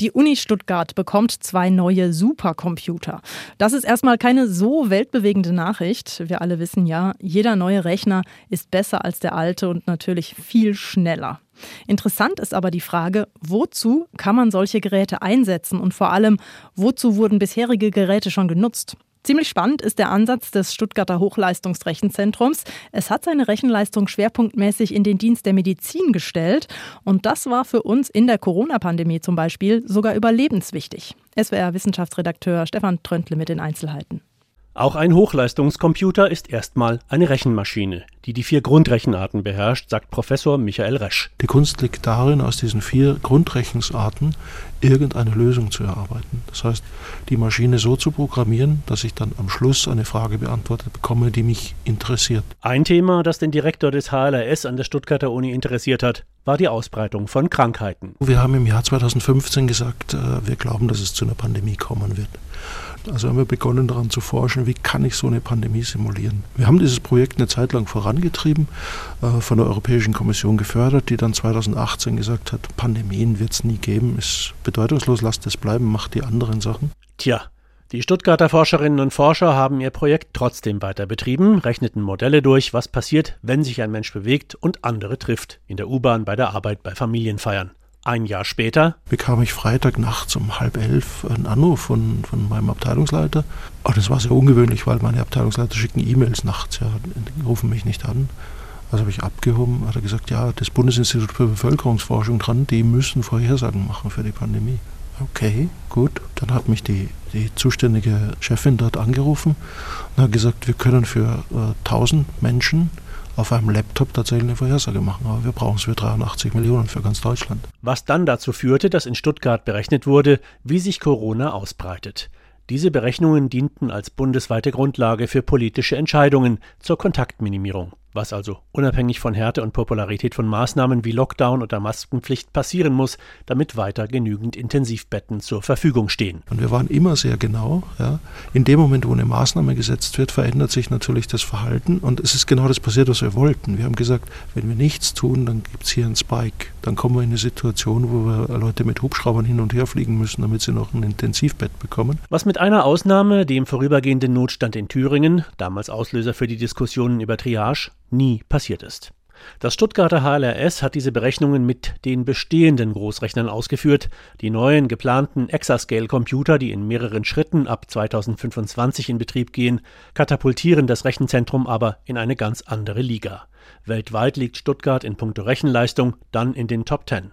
Die Uni Stuttgart bekommt zwei neue Supercomputer. Das ist erstmal keine so weltbewegende Nachricht. Wir alle wissen ja, jeder neue Rechner ist besser als der alte und natürlich viel schneller. Interessant ist aber die Frage, wozu kann man solche Geräte einsetzen und vor allem, wozu wurden bisherige Geräte schon genutzt? Ziemlich spannend ist der Ansatz des Stuttgarter Hochleistungsrechenzentrums. Es hat seine Rechenleistung schwerpunktmäßig in den Dienst der Medizin gestellt. Und das war für uns in der Corona-Pandemie zum Beispiel sogar überlebenswichtig. SWR-Wissenschaftsredakteur Stefan Tröntle mit den Einzelheiten. Auch ein Hochleistungscomputer ist erstmal eine Rechenmaschine, die die vier Grundrechenarten beherrscht, sagt Professor Michael Resch. Die Kunst liegt darin, aus diesen vier Grundrechnungsarten irgendeine Lösung zu erarbeiten. Das heißt, die Maschine so zu programmieren, dass ich dann am Schluss eine Frage beantwortet bekomme, die mich interessiert. Ein Thema, das den Direktor des HLRS an der Stuttgarter Uni interessiert hat, war die Ausbreitung von Krankheiten. Wir haben im Jahr 2015 gesagt, äh, wir glauben, dass es zu einer Pandemie kommen wird. Also haben wir begonnen daran zu forschen, wie kann ich so eine Pandemie simulieren. Wir haben dieses Projekt eine Zeit lang vorangetrieben, äh, von der Europäischen Kommission gefördert, die dann 2018 gesagt hat, Pandemien wird es nie geben, ist bedeutungslos, lasst es bleiben, macht die anderen Sachen. Tja, die Stuttgarter Forscherinnen und Forscher haben ihr Projekt trotzdem weiter betrieben, rechneten Modelle durch, was passiert, wenn sich ein Mensch bewegt und andere trifft, in der U-Bahn, bei der Arbeit, bei Familienfeiern. Ein Jahr später bekam ich Freitag nachts um halb elf einen Anruf von, von meinem Abteilungsleiter. Oh, das war sehr ungewöhnlich, weil meine Abteilungsleiter schicken E-Mails nachts, ja, rufen mich nicht an. Also habe ich abgehoben, hat er gesagt, ja, das Bundesinstitut für Bevölkerungsforschung dran, die müssen Vorhersagen machen für die Pandemie. Okay, gut. Dann hat mich die, die zuständige Chefin dort angerufen und hat gesagt, wir können für äh, 1000 Menschen auf einem Laptop tatsächlich eine Vorhersage machen. Aber wir brauchen es für 83 Millionen für ganz Deutschland. Was dann dazu führte, dass in Stuttgart berechnet wurde, wie sich Corona ausbreitet. Diese Berechnungen dienten als bundesweite Grundlage für politische Entscheidungen zur Kontaktminimierung was also unabhängig von Härte und Popularität von Maßnahmen wie Lockdown oder Maskenpflicht passieren muss, damit weiter genügend Intensivbetten zur Verfügung stehen. Und wir waren immer sehr genau. Ja. In dem Moment, wo eine Maßnahme gesetzt wird, verändert sich natürlich das Verhalten und es ist genau das passiert, was wir wollten. Wir haben gesagt, wenn wir nichts tun, dann gibt es hier einen Spike. Dann kommen wir in eine Situation, wo wir Leute mit Hubschraubern hin und her fliegen müssen, damit sie noch ein Intensivbett bekommen. Was mit einer Ausnahme, dem vorübergehenden Notstand in Thüringen, damals Auslöser für die Diskussionen über Triage, nie passiert ist. Das Stuttgarter HLRS hat diese Berechnungen mit den bestehenden Großrechnern ausgeführt. Die neuen geplanten Exascale-Computer, die in mehreren Schritten ab 2025 in Betrieb gehen, katapultieren das Rechenzentrum aber in eine ganz andere Liga. Weltweit liegt Stuttgart in puncto Rechenleistung dann in den Top Ten.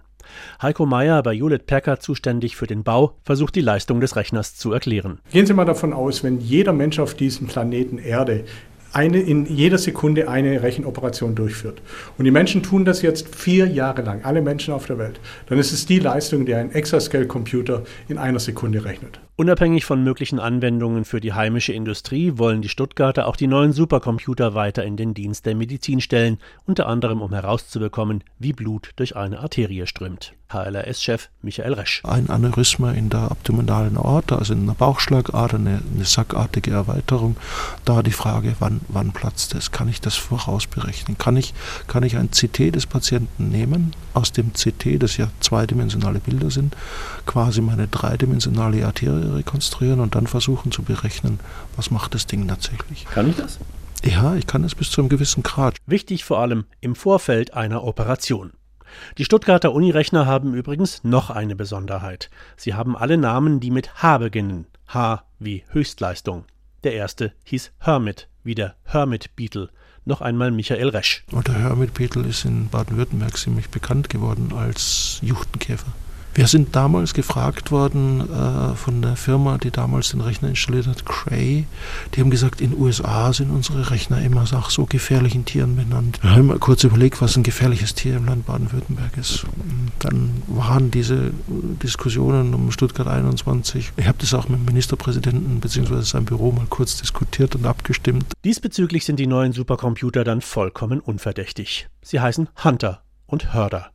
Heiko Meyer, bei Hewlett Packard zuständig für den Bau, versucht die Leistung des Rechners zu erklären. Gehen Sie mal davon aus, wenn jeder Mensch auf diesem Planeten Erde eine, in jeder Sekunde eine Rechenoperation durchführt. Und die Menschen tun das jetzt vier Jahre lang, alle Menschen auf der Welt. Dann ist es die Leistung, die ein Exascale-Computer in einer Sekunde rechnet. Unabhängig von möglichen Anwendungen für die heimische Industrie wollen die Stuttgarter auch die neuen Supercomputer weiter in den Dienst der Medizin stellen, unter anderem um herauszubekommen, wie Blut durch eine Arterie strömt. HLRS-Chef Michael Resch. Ein Aneurysma in der abdominalen Aorta, also in der Bauchschlagader, eine, eine sackartige Erweiterung. Da die Frage, wann, wann platzt es? Kann ich das vorausberechnen? Kann ich, kann ich ein CT des Patienten nehmen, aus dem CT, das ja zweidimensionale Bilder sind, quasi meine dreidimensionale Arterie rekonstruieren und dann versuchen zu berechnen, was macht das Ding tatsächlich. Kann ich das? Ja, ich kann es bis zu einem gewissen Grad. Wichtig vor allem im Vorfeld einer Operation. Die Stuttgarter Unirechner haben übrigens noch eine Besonderheit. Sie haben alle Namen, die mit H beginnen. H wie Höchstleistung. Der erste hieß Hermit, wie der Hermit Beetle. Noch einmal Michael Resch. Und der Hermit Beetle ist in Baden-Württemberg ziemlich bekannt geworden als Juchtenkäfer. Wir sind damals gefragt worden äh, von der Firma, die damals den Rechner installiert hat, Cray. Die haben gesagt, in den USA sind unsere Rechner immer nach so gefährlichen Tieren benannt. Wir haben mal kurz überlegt, was ein gefährliches Tier im Land Baden-Württemberg ist. Dann waren diese Diskussionen um Stuttgart 21. Ich habe das auch mit dem Ministerpräsidenten bzw. seinem Büro mal kurz diskutiert und abgestimmt. Diesbezüglich sind die neuen Supercomputer dann vollkommen unverdächtig. Sie heißen Hunter und Hörder.